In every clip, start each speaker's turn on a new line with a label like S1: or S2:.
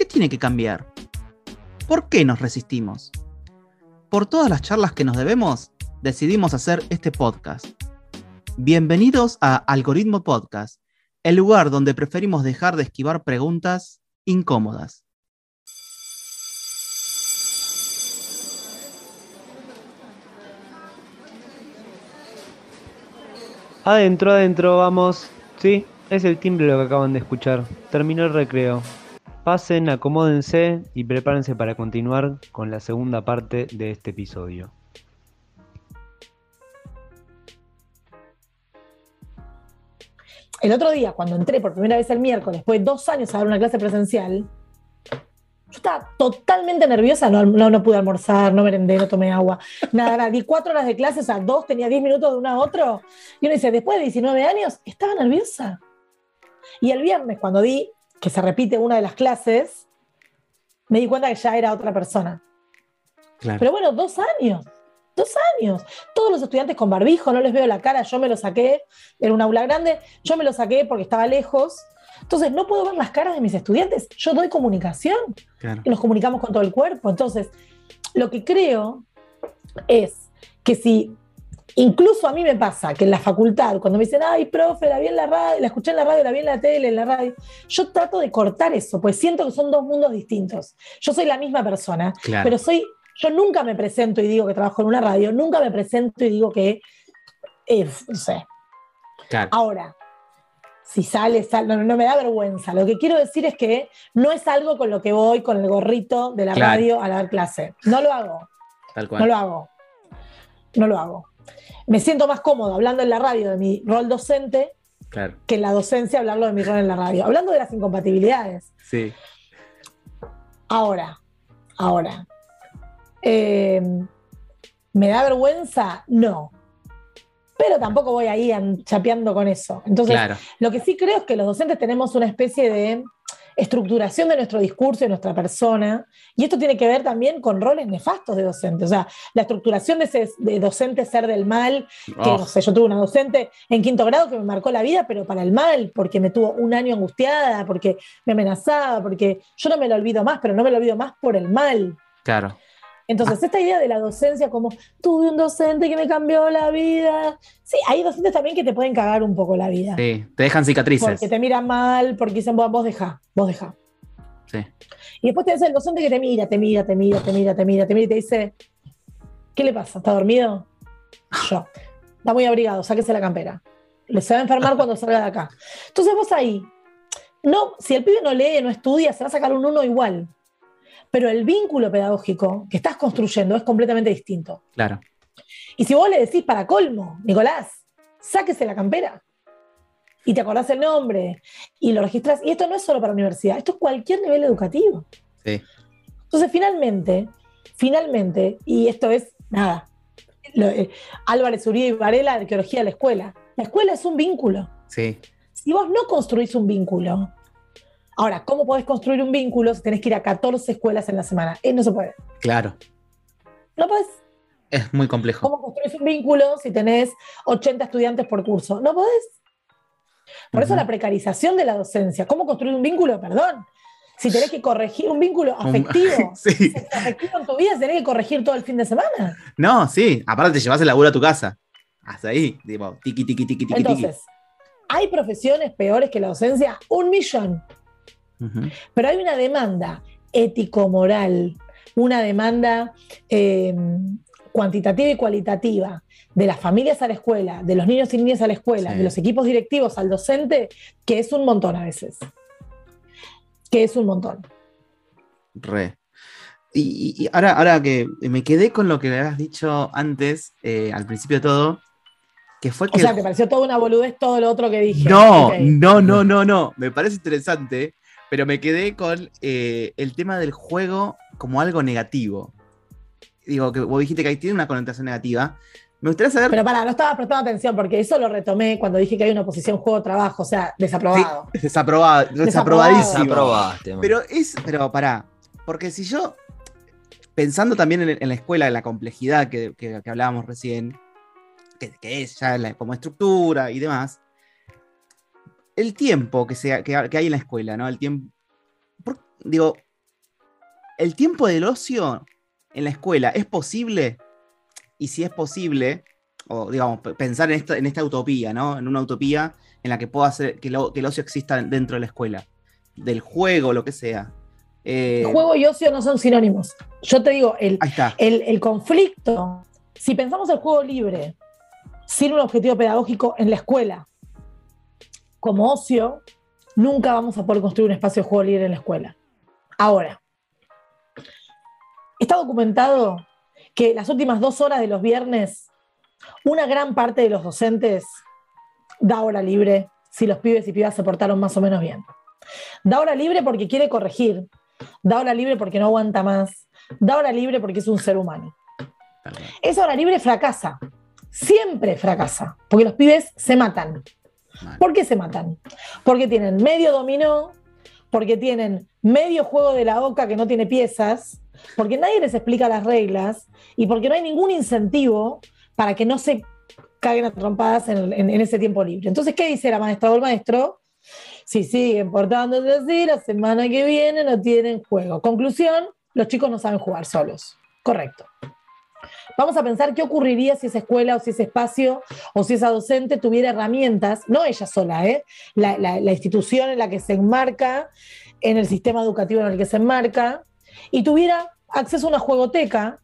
S1: ¿Qué tiene que cambiar? ¿Por qué nos resistimos? Por todas las charlas que nos debemos, decidimos hacer este podcast. Bienvenidos a Algoritmo Podcast, el lugar donde preferimos dejar de esquivar preguntas incómodas.
S2: Adentro, adentro, vamos. Sí, es el timbre lo que acaban de escuchar. Terminó el recreo. Pasen, acomódense y prepárense para continuar con la segunda parte de este episodio.
S3: El otro día, cuando entré por primera vez el miércoles, después de dos años a dar una clase presencial, yo estaba totalmente nerviosa, no, no, pude almorzar, no merendé, no tomé agua, nada, nada. Di cuatro horas de clases, a dos tenía diez minutos de uno a otro. Y uno dice, después de 19 años, estaba nerviosa. Y el viernes, cuando di que se repite una de las clases, me di cuenta que ya era otra persona.
S1: Claro.
S3: Pero bueno, dos años, dos años. Todos los estudiantes con barbijo, no les veo la cara, yo me lo saqué, era un aula grande, yo me lo saqué porque estaba lejos. Entonces, no puedo ver las caras de mis estudiantes. Yo doy comunicación
S1: Claro.
S3: y nos comunicamos con todo el cuerpo. Entonces, lo que creo es que si, incluso a mí me pasa que en la facultad, cuando me dicen, ay, profe, la vi en la radio, la escuché en la radio, la vi en la tele, en la radio, yo trato de cortar eso, pues siento que son dos mundos distintos. Yo soy la misma persona,
S1: Claro.
S3: pero soy, yo nunca me presento y digo que trabajo en una radio, nunca me presento y digo que, eh, no sé,
S1: Claro.
S3: Ahora, si sale, sale no, no me da vergüenza. Lo que quiero decir es que no es algo con lo que voy con el gorrito de la
S1: Claro.
S3: radio a dar clase. No lo hago,
S1: Tal cual.
S3: no lo hago. No lo hago. Me siento más cómodo hablando en la radio de mi rol docente
S1: Claro.
S3: que en la docencia hablarlo de mi rol en la radio. Hablando de las incompatibilidades.
S1: Sí.
S3: Ahora, ahora. eh, ¿Me da vergüenza? No. Pero tampoco voy ahí an- chapeando con eso. Entonces,
S1: Claro.
S3: Lo que sí creo es que los docentes tenemos una especie de estructuración de nuestro discurso y de nuestra persona, y esto tiene que ver también con roles nefastos de docentes. O sea, la estructuración de, ese, de docente ser del mal, que
S1: Oh,
S3: no sé, yo tuve una docente en quinto grado que me marcó la vida, pero para el mal, porque me tuvo un año angustiada, porque me amenazaba, porque yo no me lo olvido más, pero no me lo olvido más por el mal.
S1: claro.
S3: Entonces, esta idea de la docencia como tuve un docente que me cambió la vida. Sí, hay docentes también que te pueden cagar un poco la vida.
S1: Sí. Te dejan cicatrices.
S3: Porque te miran mal, porque dicen, vos, deja, vos deja.
S1: Sí.
S3: Y después tenés el docente que te mira, te mira, te mira, te mira, te mira, te mira y te dice, ¿qué le pasa? ¿Está dormido? Yo. Está muy abrigado, sáquese la campera. Le se va a enfermar cuando salga de acá. Entonces vos ahí, no, si el pibe no lee, no estudia, se va a sacar un uno igual. Pero el vínculo pedagógico que estás construyendo es completamente distinto.
S1: Claro.
S3: Y si vos le decís para colmo, Nicolás, sáquese la campera. Y te acordás el nombre y lo registrás. Y esto no es solo para universidad, esto es cualquier nivel educativo.
S1: Sí.
S3: Entonces, finalmente, finalmente, y esto es nada, lo- eh, Álvarez Uribe y Varela, arqueología de la escuela. La escuela es un vínculo.
S1: Sí.
S3: Si vos no construís un vínculo, ahora, ¿cómo podés construir un vínculo si tenés que ir a 14 escuelas en la semana? Eh, no se puede.
S1: Claro.
S3: No podés.
S1: Es muy complejo.
S3: ¿Cómo construís un vínculo si tenés 80 estudiantes por curso? No podés. Por eso la precarización de la docencia. ¿Cómo construir un vínculo? Perdón. Si tenés que corregir un vínculo afectivo,
S1: Sí.
S3: afectivo en tu vida, tenés que corregir todo el fin de semana.
S1: No, sí. Aparte te llevas el laburo a tu casa. Hasta ahí. Tipo, tiki, tiki, tiki, tiki, tiki.
S3: Entonces, ¿hay profesiones peores que la docencia? Un millón. Pero hay una demanda ético-moral, una demanda eh, cuantitativa y cualitativa de las familias a la escuela, de los niños y niñas a la escuela,
S1: Sí.
S3: de los equipos directivos al docente, que es un montón a veces. Que es un montón.
S1: Re. Y, ahora, ahora que me quedé con lo que me habías dicho antes, eh, al principio de todo, que fue que.
S3: O sea, ¿te pareció toda una boludez todo lo otro que dije?
S1: no, no, no, no, no. Me parece interesante Pero me quedé con eh, el tema del juego como algo negativo. Digo, que vos dijiste que ahí tiene una connotación negativa. Me gustaría saber.
S3: Pero para, no estaba prestando atención porque eso lo retomé cuando dije que hay una oposición juego-trabajo, o sea, desaprobado.
S1: Sí, desaprobado, desaprobadísimo.
S4: Desaprobaste.
S1: Pero es, pero pará, porque si yo, pensando también en, en la escuela, en la complejidad que, que- que hablábamos recién, que, que es ya la- como estructura y demás, el tiempo que, se, que, que hay en la escuela, ¿no? El tiempo, por- digo, el tiempo del ocio en la escuela, ¿es posible? Y si es posible, o digamos, pensar en esta, en esta utopía, ¿no? En una utopía en la que pueda hacer que, lo- que el ocio exista dentro de la escuela, del juego, lo que sea. Eh,
S3: Juego y ocio no son sinónimos. Yo te digo, el, el, el conflicto, si pensamos el juego libre sin un objetivo pedagógico en la escuela como ocio, nunca vamos a poder construir un espacio de juego libre en la escuela. Ahora, está documentado que las últimas dos horas de los viernes, una gran parte de los docentes da hora libre si los pibes y pibas se portaron más o menos bien. Da hora libre porque quiere corregir, da hora libre porque no aguanta más, da hora libre porque es un ser humano. Esa hora libre fracasa, siempre fracasa, porque los pibes se matan. ¿Por qué se matan? Porque tienen medio dominó, porque tienen medio juego de la oca que no tiene piezas, porque nadie les explica las reglas y porque no hay ningún incentivo para que no se caguen a trompadas en ese tiempo libre. Entonces, ¿qué dice la maestra o el maestro? Si siguen portándose así, la semana que viene no tienen juego. Conclusión, los chicos no saben jugar solos. Correcto. Vamos a pensar qué ocurriría si esa escuela o si ese espacio o si esa docente tuviera herramientas, no ella sola, ¿eh? la, la- la institución en la que se enmarca, en el sistema educativo en el que se enmarca, y tuviera acceso a una juegoteca,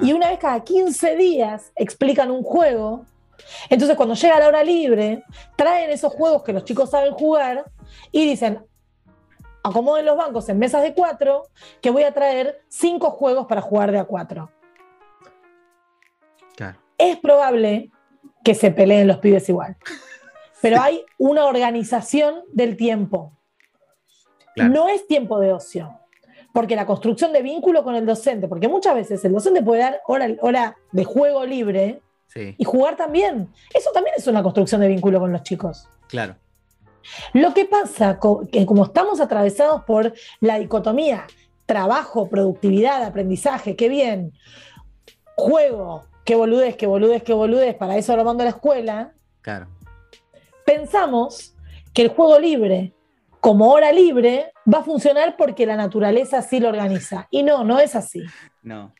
S3: y una vez cada 15 días explican un juego. Entonces, cuando llega la hora libre, traen esos juegos que los chicos saben jugar y dicen, acomoden los bancos en mesas de cuatro, que voy a traer cinco juegos para jugar de a cuatro. Es probable que se peleen los pibes igual, pero hay una organización del tiempo.
S1: Claro.
S3: No es tiempo de ocio, porque la construcción de vínculo con el docente, porque muchas veces el docente puede dar hora, hora de juego libre
S1: Sí,
S3: y jugar también. Eso también es una construcción de vínculo con los chicos.
S1: claro.
S3: Lo que pasa, que como estamos atravesados por la dicotomía trabajo, productividad, aprendizaje, qué bien, juego, qué boludez, qué boludez, qué boludez, para eso lo mando a la escuela,
S1: Claro.
S3: pensamos que el juego libre, como hora libre, va a funcionar porque la naturaleza así lo organiza. Y no, no es así.
S1: No.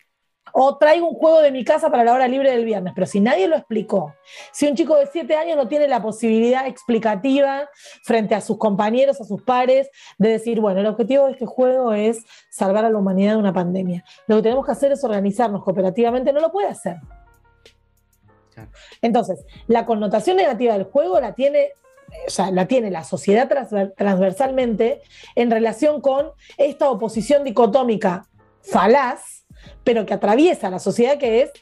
S3: O traigo un juego de mi casa para la hora libre del viernes, pero si nadie lo explicó, si un chico de 7 años no tiene la posibilidad explicativa frente a sus compañeros, a sus pares, de decir, bueno, el objetivo de este juego es salvar a la humanidad de una pandemia. Lo que tenemos que hacer es organizarnos cooperativamente, no lo puede hacer. Entonces, la connotación negativa del juego la tiene, o sea, la tiene la sociedad transver- transversalmente en relación con esta oposición dicotómica falaz, pero que atraviesa la sociedad que es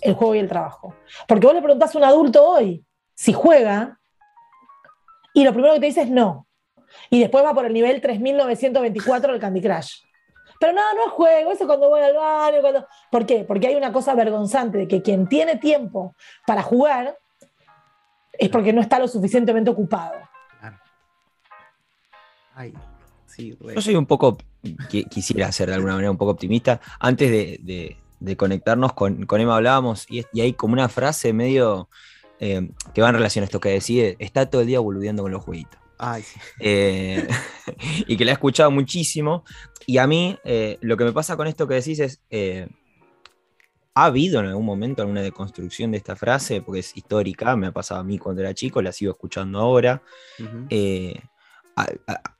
S3: el juego y el trabajo. Porque vos le preguntás a un adulto hoy si juega y lo primero que te dice es no. Y después va por el nivel 3924 del Candy Crush. Pero no, no es juego, eso cuando voy al baño. Cuando... ¿Por qué? Porque hay una cosa vergonzante de que quien tiene tiempo para jugar es porque no está lo suficientemente ocupado.
S1: Claro. Ay, sí.
S4: Yo soy un poco, qui- quisiera ser de alguna manera un poco optimista. Antes de, de- de conectarnos con, con Emma hablábamos y, hay como una frase medio eh, que va en relación a esto que decide, está todo el día boludeando con los jueguitos.
S1: Ay, sí.
S4: Eh, y que la he escuchado muchísimo. Y a mí eh, lo que me pasa con esto que decís es, ¿ha habido en algún momento alguna deconstrucción de esta frase? Porque es histórica, me ha pasado a mí cuando era chico, la sigo escuchando ahora. Eh,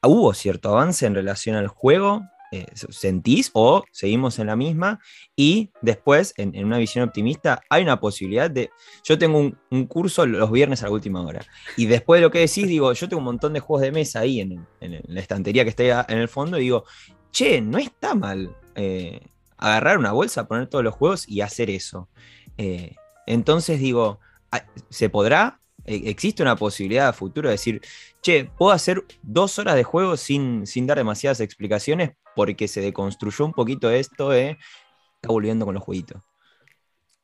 S4: ¿Hubo cierto avance en relación al juego? Eh, ¿Sentís o seguimos en la misma? Y después, en, una visión optimista, hay una posibilidad de... Yo tengo un, curso los viernes a la última hora. Y después de lo que decís, digo, yo tengo un montón de juegos de mesa ahí en, la estantería que está en el fondo y digo, che, no está mal eh, agarrar una bolsa, poner todos los juegos y hacer eso. Eh, entonces digo, ah, ¿se podrá? ¿Existe una posibilidad a futuro de decir, che, puedo hacer dos horas de juego sin, sin dar demasiadas explicaciones porque se deconstruyó un poquito esto de está volviendo con los jueguitos.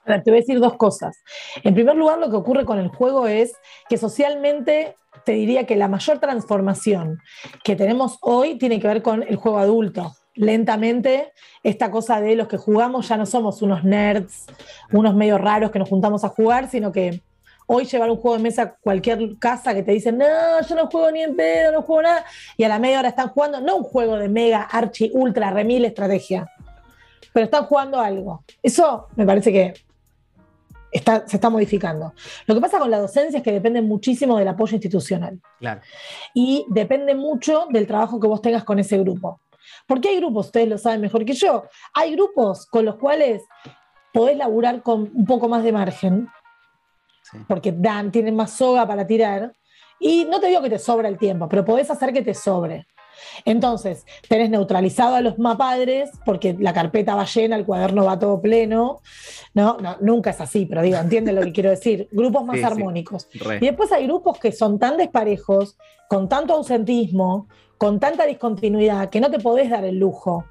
S3: Te voy a decir dos cosas. En primer lugar, lo que ocurre con el juego es que socialmente te diría que la mayor transformación que tenemos hoy tiene que ver con el juego adulto. Lentamente, esta cosa de los que jugamos ya no somos unos nerds, unos medio raros que nos juntamos a jugar, sino que hoy llevar un juego de mesa a cualquier casa que te dicen, no, yo no juego ni en pedo, no juego nada, y a la media hora están jugando, no un juego de mega, archi, ultra, remil estrategia, pero están jugando algo. Eso me parece que está, se está modificando. Lo que pasa con la docencia es que depende muchísimo del apoyo institucional
S1: Claro.
S3: y depende mucho del trabajo que vos tengas con ese grupo. Porque hay grupos, ustedes lo saben mejor que yo, hay grupos con los cuales podés laburar con un poco más de margen,
S1: Sí.
S3: porque dan, tienen más soga para tirar, y no te digo que te sobra el tiempo, pero podés hacer que te sobre. Entonces, tenés neutralizado a los mapadres porque la carpeta va llena, el cuaderno va todo pleno. No, no nunca es así, pero digo, entienden lo que quiero decir. Grupos más
S1: Sí,
S3: armónicos. Y después hay grupos que son tan desparejos, con tanto ausentismo, con tanta discontinuidad, que no te podés dar el lujo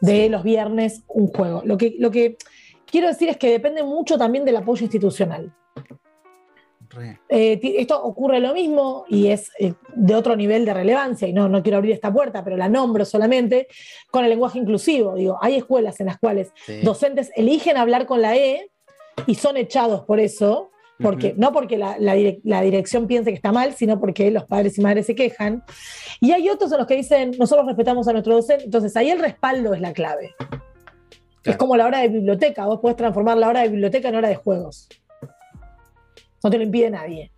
S3: de los viernes un juego. Lo que, lo que quiero decir es que depende mucho también del apoyo institucional. Eh, esto ocurre lo mismo y es eh, de otro nivel de relevancia, y no, no quiero abrir esta puerta, pero la nombro solamente, con el lenguaje inclusivo. Digo, hay escuelas en las cuales
S1: Sí.
S3: docentes eligen hablar con la E y son echados por eso, porque, no porque la, la direc- la dirección piense que está mal, sino porque los padres y madres se quejan. Y hay otros en los que dicen, nosotros respetamos a nuestro docente, entonces ahí el respaldo es la clave. Es como la hora de biblioteca, vos podés transformar la hora de biblioteca en hora de juegos. No te lo impide nadie.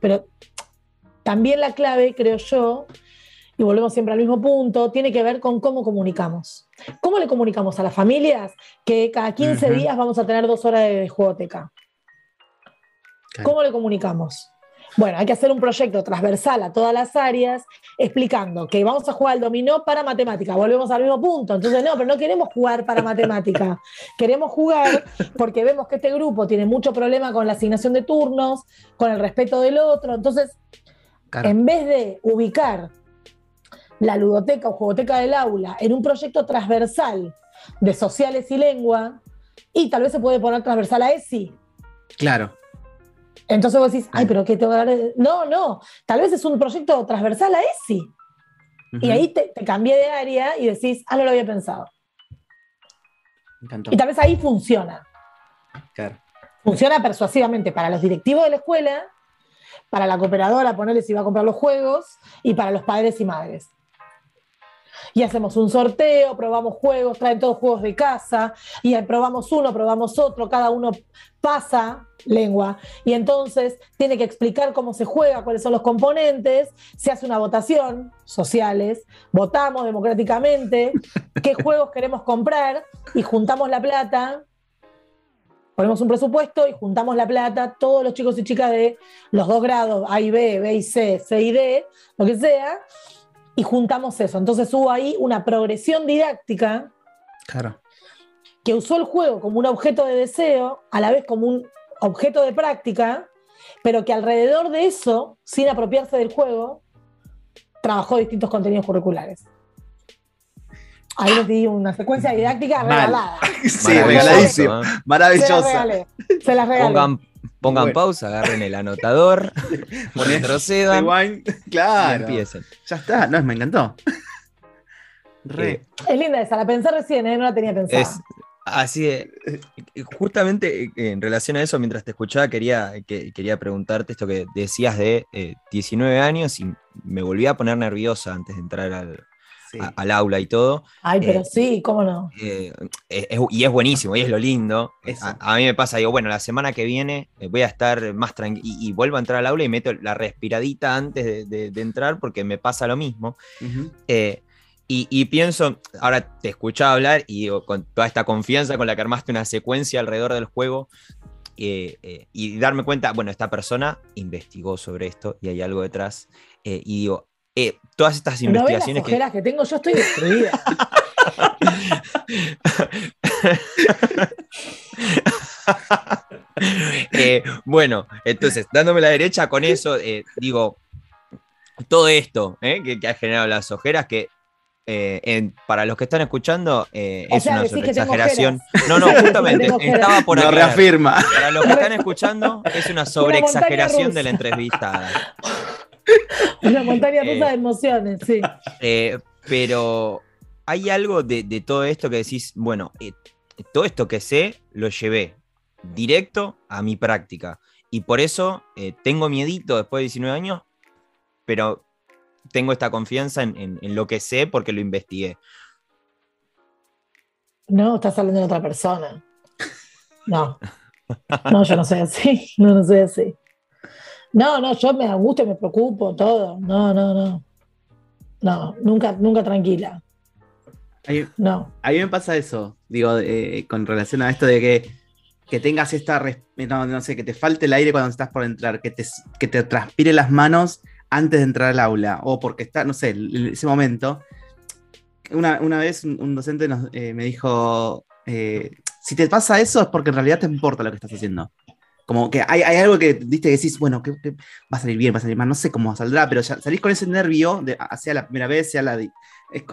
S3: Pero también la clave, creo yo, y volvemos siempre al mismo punto, tiene que ver con cómo comunicamos. ¿Cómo le comunicamos a las familias que cada 15
S1: Ujú.
S3: días vamos a tener dos horas de juegoteca?
S1: Claro.
S3: ¿Cómo le comunicamos? Bueno, hay que hacer un proyecto transversal a todas las áreas explicando que vamos a jugar al dominó para matemática. Volvemos al mismo punto. Entonces, no, pero no queremos jugar para matemática. Queremos jugar porque vemos que este grupo tiene mucho problema con la asignación de turnos, con el respeto del otro. Entonces,
S1: Claro.
S3: en vez de ubicar la ludoteca o jugoteca del aula en un proyecto transversal de sociales y lengua, y tal vez se puede poner transversal a ESI.
S1: Claro.
S3: Entonces vos decís, ay, pero ¿qué tengo que de-?". No, no, tal vez es un proyecto transversal a ESI. Y ahí te, te cambié de área y decís, ah, no lo había pensado. Y tal vez ahí funciona.
S1: Claro.
S3: Funciona persuasivamente para los directivos de la escuela, para la cooperadora, ponerle si va a comprar los juegos, y para los padres y madres. Y hacemos un sorteo, probamos juegos, traen todos juegos de casa, y probamos uno, probamos otro, cada uno pasa lengua, y entonces tiene que explicar cómo se juega, cuáles son los componentes, se hace una votación, sociales, votamos democráticamente, qué juegos queremos comprar, y juntamos la plata, ponemos un presupuesto y juntamos la plata, todos los chicos y chicas de los dos grados, A y B, B y C, C y D, lo que sea, y juntamos eso. Entonces hubo ahí una progresión didáctica
S1: Claro.
S3: que usó el juego como un objeto de deseo, a la vez como un objeto de práctica, pero que alrededor de eso, sin apropiarse del juego, trabajó distintos contenidos curriculares. Ahí les di una secuencia didáctica
S1: Mal.
S3: regalada.
S1: Sí,
S4: Maravilloso,
S1: regaladísimo.
S3: Se las
S1: Maravillosa.
S3: regalé. Se las regalé.
S4: Pongan, pongan
S1: Bueno.
S4: pausa, agarren el anotador, retrocedan y
S1: Rewind. Claro.
S4: empiecen.
S1: Ya está. No, me encantó. Re.
S4: Eh,
S3: Es linda esa, la pensé recién, ¿eh? no la tenía pensada.
S4: Es así eh, Justamente eh, en relación a eso, mientras te escuchaba, quería, que- quería preguntarte esto que decías de eh, 19 años y me volví a poner nerviosa antes de entrar al,
S1: Sí.
S4: a- al aula y todo.
S3: Ay, pero
S4: eh,
S3: sí, cómo no.
S4: Eh, es- es- y es buenísimo, y es lo lindo. A, a mí me pasa, digo, bueno, la semana que viene eh, voy a estar más tranquilo y, y vuelvo a entrar al aula y meto la respiradita antes de, de- de entrar porque me pasa lo mismo.
S1: Ujú.
S4: Eh, y, y pienso, ahora te escuchaba hablar y digo, con toda esta confianza con la que armaste una secuencia alrededor del juego eh, eh, y darme cuenta, bueno, esta persona investigó sobre esto y hay algo detrás. eh, y digo, eh, todas estas
S3: ¿No ves las
S4: investigaciones que...
S3: ojeras que... tengo? Yo estoy destruida.
S4: Eh, bueno, entonces, dándome la derecha con eso, eh, digo, todo esto ¿eh? que, que ha generado las ojeras, que eh, en- para los que están escuchando eh, es
S3: sea,
S4: una
S3: decís que tengo
S4: exageración.
S3: ojeras.
S4: No, no, justamente, estaba por
S1: Lo
S4: aclarar.
S1: reafirma.
S4: Para los que están escuchando, es una sobreexageración de la entrevistada.
S3: Una montaña rusa
S4: Eh.
S3: de emociones, sí.
S4: Eh, pero hay algo de, de todo esto que decís, bueno, eh, todo esto que sé lo llevé directo a mi práctica. Y por eso eh, tengo miedito después de 19 años, pero tengo esta confianza en, en- en lo que sé porque lo investigué.
S3: No, estás hablando de otra persona. No. No, yo no soy así. No, no soy así. No, no, yo me angusto, me preocupo, todo. No, no, no. No, nunca, nunca tranquila. No.
S1: A mí me pasa eso, digo, eh, con relación a esto de que, que tengas esta, res- no, no sé, que te falte el aire cuando estás por entrar, que te, que te transpire las manos antes de entrar al aula, o porque está, no sé, ese momento. Una, una vez un, un docente nos, eh, me dijo, eh, si te pasa eso es porque en realidad te importa lo que estás haciendo. Como que hay, hay algo que viste que decís, bueno, que, que va a salir bien, va a salir mal, no sé cómo saldrá, pero ya salís con ese nervio, de, sea la primera vez, sea la de-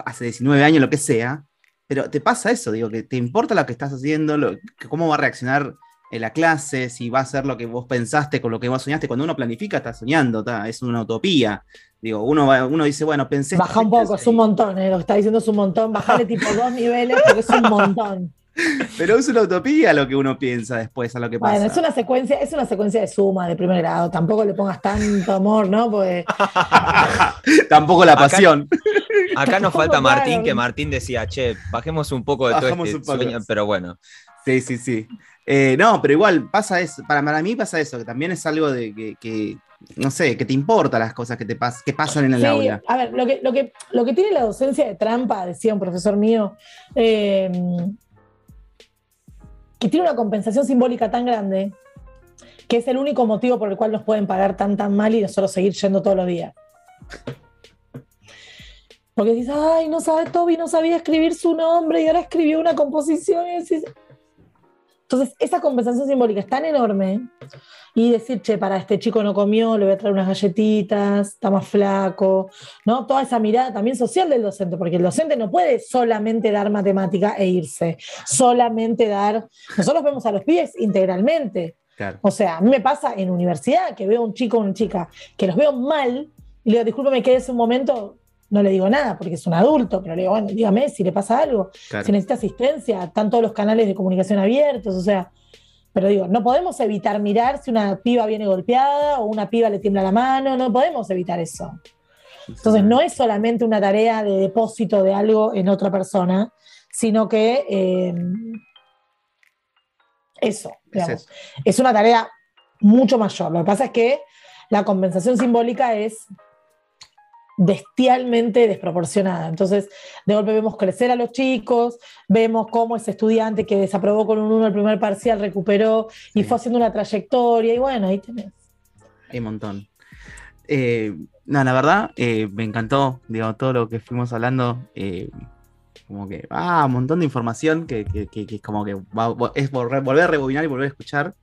S1: hace 19 años, lo que sea, pero te pasa eso, digo, que te importa lo que estás haciendo, lo- que cómo va a reaccionar en la clase, si va a ser lo que vos pensaste con lo que vos soñaste. Cuando uno planifica, está soñando, está, es una utopía. Digo, uno, va- uno dice, bueno, pensé.
S3: Baja un poco, es un montón, eh, lo que está diciendo es un montón. Bajale tipo dos niveles porque es un montón.
S1: Pero es una utopía lo que uno piensa después a lo que pasa.
S3: Bueno, es una secuencia, es una secuencia de suma de primer grado. Tampoco le pongas tanto amor, ¿no? Porque
S1: Tampoco la pasión.
S4: Acá nos falta Martín,
S3: claro.
S4: que Martín decía, che, bajemos un poco de
S1: Bajamos
S4: todo
S1: un
S4: este
S1: poco.
S4: sueño, pero bueno.
S1: Sí, sí, sí. Eh, no, pero igual pasa eso. Para, para mí pasa eso, que también es algo de que, que, no sé, que te importa las cosas que te pas que pasan en el
S3: Sí,
S1: aula.
S3: a ver, lo que, lo, que, lo que tiene la docencia de trampa, decía un profesor mío, eh, que tiene una compensación simbólica tan grande que es el único motivo por el cual nos pueden pagar tan tan mal y nosotros seguir yendo todos los días. Porque dices, ay, no sabe, Toby no sabía escribir su nombre y ahora escribió una composición. Entonces, esa compensación simbólica es tan enorme y decir, che, para este chico no comió, le voy a traer unas galletitas, está más flaco, ¿no? Toda esa mirada también social del docente, porque el docente no puede solamente dar matemática e irse, solamente dar. Nosotros vemos a los pibes integralmente.
S1: Claro.
S3: O sea, a mí me pasa en universidad que veo a un chico o una chica que los veo mal y le digo, discúlpeme, quédese un momento. No le digo nada porque es un adulto, pero le digo, bueno, dígame si le pasa algo,
S1: claro.
S3: si necesita asistencia, están todos los canales de comunicación abiertos, o sea, pero digo, no podemos evitar mirar si una piba viene golpeada o una piba le tiembla la mano, no podemos evitar eso. Entonces, no es solamente una tarea de depósito de algo en otra persona, sino que eh, eso,
S1: Es
S3: digamos,
S1: eso.
S3: es una tarea mucho mayor. Lo que pasa es que la compensación simbólica es bestialmente desproporcionada. Entonces, de golpe vemos crecer a los chicos, vemos cómo ese estudiante que desaprobó con un 1 el primer parcial recuperó y
S1: Sí.
S3: fue haciendo una trayectoria, y bueno, ahí tenés.
S1: Hay un montón. Eh, no, la verdad, eh, me encantó, digo, todo lo que fuimos hablando. eh, como que, ah, un montón de información que, que, que- que es como que va- es volver, volver a rebobinar y volver a escuchar.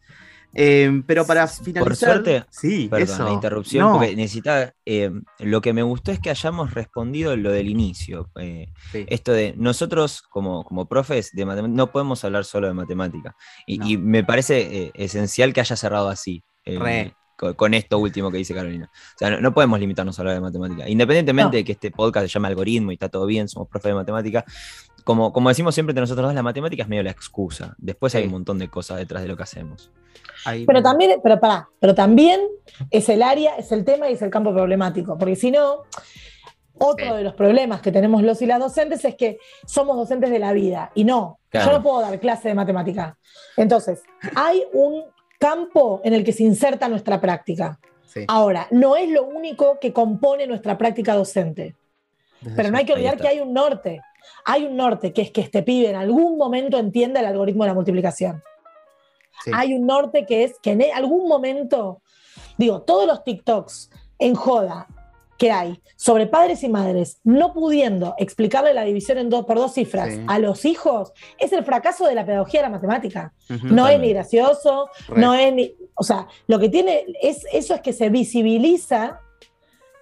S1: Eh, pero para finalizar.
S4: Por suerte,
S1: sí,
S4: Perdón,
S1: eso.
S4: la interrupción,
S1: No,
S4: porque necesitaba. eh, lo que me gustó es que hayamos respondido lo del inicio. eh,
S1: sí,
S4: esto de nosotros, como, como profes de matemáticas, no podemos hablar solo de matemática. Y,
S1: No.
S4: y me parece eh, esencial que haya cerrado así. con, con esto último que dice Carolina. O sea, no, no podemos limitarnos a hablar de matemática. Independientemente de que este podcast se llame algoritmo y está todo bien, somos profes de matemática. Como, como decimos siempre entre nosotros dos, la matemática es medio la excusa. Después hay
S1: Sí.
S4: un montón de cosas detrás de lo que hacemos.
S1: Hay-
S3: Pero también, pero pará, pero también es el área, es el tema y es el campo problemático, porque si no, otro
S4: Sí.
S3: de los problemas que tenemos los y las docentes es que somos docentes de la vida y no,
S4: Claro.
S3: yo no puedo dar clase de matemática. Entonces, hay un campo en el que se inserta nuestra práctica.
S1: sí,
S3: Ahora, no es lo único que compone nuestra práctica docente,
S1: desde
S3: pero no hay que
S4: Ahí
S3: olvidar que hay un norte. Hay un norte, que es que este pibe en algún momento entienda el algoritmo de la multiplicación.
S1: Sí.
S3: Hay un norte que es que en algún momento, digo, todos los TikToks en joda que hay sobre padres y madres no pudiendo explicarle la división en dos, por dos cifras
S1: Sí.
S3: a los hijos, es el fracaso de la pedagogía de la matemática. No es ni gracioso,
S1: Re.
S3: no es ni. O sea, lo que tiene es eso es que se visibiliza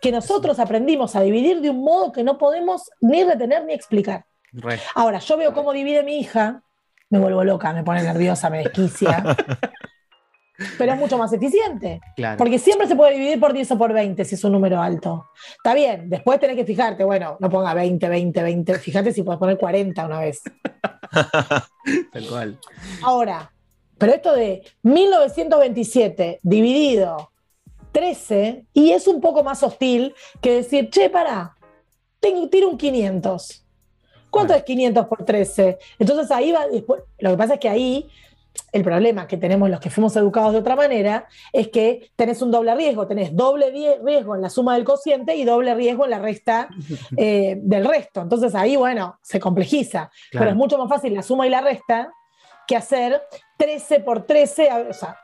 S3: que nosotros aprendimos a dividir de un modo que no podemos ni retener ni explicar.
S1: Re.
S3: Ahora, yo veo cómo divide mi hija, me vuelvo loca, me pone nerviosa, me desquicia. Pero es mucho más eficiente.
S1: Claro.
S3: Porque siempre se puede dividir por 10 o por 20 si es un número alto. Está bien, después tenés que fijarte, bueno, no ponga 20, 20, 20. Fíjate si puedes poner 40 una vez.
S1: Tal cual.
S3: Ahora, pero esto de 1927 dividido 13, y es un poco más hostil que decir, che, pará, tengo, tiro un 500. ¿Cuánto
S1: Bueno.
S3: es 500 por 13? Entonces ahí va, después, lo que pasa es que ahí el problema que tenemos los que fuimos educados de otra manera es que tenés un doble riesgo, tenés doble riesgo en la suma del cociente y doble riesgo en la resta eh, del resto. Entonces ahí, bueno, se complejiza, pero es mucho más fácil la suma y la resta que hacer 13 por 13, a- o sea,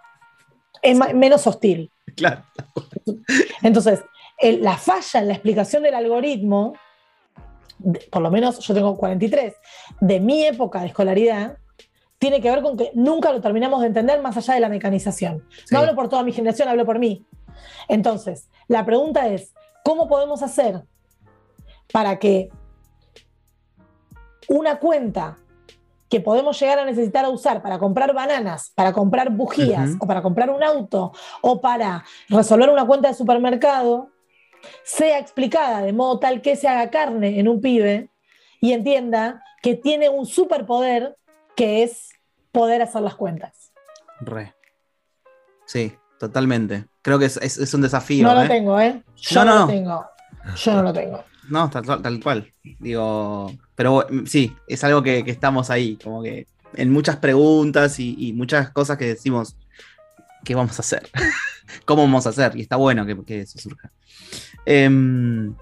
S3: es menos hostil.
S1: Claro.
S3: Entonces, el- la falla en la explicación del algoritmo, de- por lo menos yo tengo 43, de mi época de escolaridad, tiene que ver con que nunca lo terminamos de entender más allá de la mecanización.
S1: Sí.
S3: No hablo por toda mi generación, hablo por mí. Entonces, la pregunta es, ¿cómo podemos hacer para que una cuenta que podemos llegar a necesitar a usar para comprar bananas, para comprar bujías o para comprar un auto o para resolver una cuenta de supermercado sea explicada de modo tal que se haga carne en un pibe y entienda que tiene un superpoder que es poder hacer las cuentas.
S1: Re. Sí, totalmente. Creo que es, es- es un desafío.
S3: No
S1: ¿eh?
S3: lo tengo, ¿eh? Yo
S1: No,
S3: no,
S1: no,
S3: lo tengo. Yo no lo tengo.
S1: No, tal, tal- tal cual. Digo, pero mm, sí, es algo que, que estamos ahí, como que en muchas preguntas y, y muchas cosas que decimos, ¿qué vamos a hacer? ¿Cómo vamos a hacer? Y está bueno que, eso surja. Em,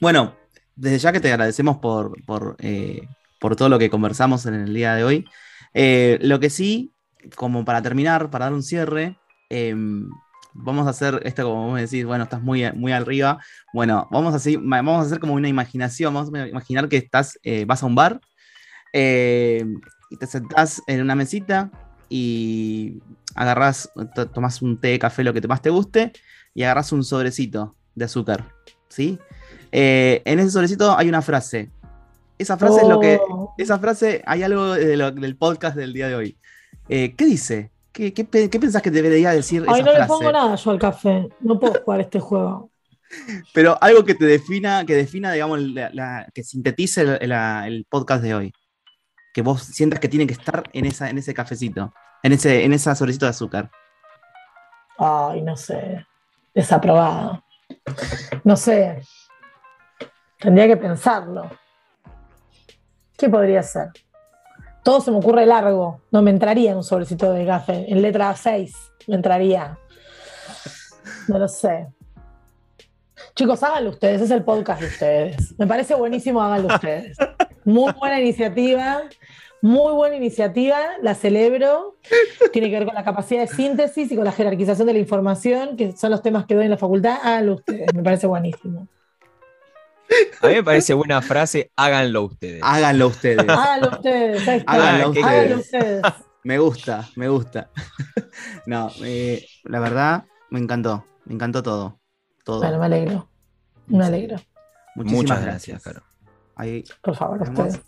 S1: bueno, desde ya que te agradecemos por, por, eh, por todo lo que conversamos en el día de hoy. Eh, lo que sí, como para terminar, para dar un cierre, em, vamos a hacer esto como vos decís, bueno, estás muy, muy arriba. Bueno, vamos a, hacer, vamos a hacer como una imaginación, vamos a imaginar que estás, eh, vas a un bar y te sentás en una mesita y agarrás, to- tomás un té, café, lo que te- más te guste y agarrás un sobrecito de azúcar, ¿sí? Eh, en ese sobrecito hay una frase. Esa frase es lo que,
S3: Oh.
S1: esa frase, hay algo de lo- del podcast del día de hoy. Eh, ¿Qué dice? ¿Qué, qué, qué pensás que debería decir
S3: Ay,
S1: esa
S3: no le
S1: frase?
S3: pongo nada yo al café. No puedo jugar este juego.
S1: Pero algo que te defina, que defina, digamos, la- la- que sintetice el, la- el podcast de hoy. Que vos sientas que tiene que estar en, esa, en ese cafecito, en ese, en esa sobrecito de azúcar.
S3: Ay, no sé. Desaprobado. No sé. Tendría que pensarlo. ¿Qué podría ser? Todo se me ocurre largo. No me entraría en un sobrecito de café. En letra 6 me entraría. No lo sé. Chicos, háganlo ustedes. Es el podcast de ustedes. Me parece buenísimo, háganlo ustedes. Muy buena iniciativa. Muy buena iniciativa. La celebro. Tiene que ver con la capacidad de síntesis y con la jerarquización de la información, que son los temas que doy en la facultad. Háganlo ustedes. Me parece buenísimo.
S4: A mí me parece buena frase, háganlo ustedes.
S1: Háganlo ustedes.
S3: Háganlo ustedes. ahí está.
S1: Háganlo
S4: ¿qué
S3: Háganlo
S1: ustedes.
S3: ustedes.
S1: Me gusta, me gusta. No, eh, la verdad, me encantó. Me encantó todo. Todo.
S3: Bueno, me alegro. Me alegro.
S1: Muchísimas
S4: Muchas
S1: gracias.
S4: gracias, Caro.
S1: Ahí
S3: Por favor,
S1: Vemos.
S3: ustedes.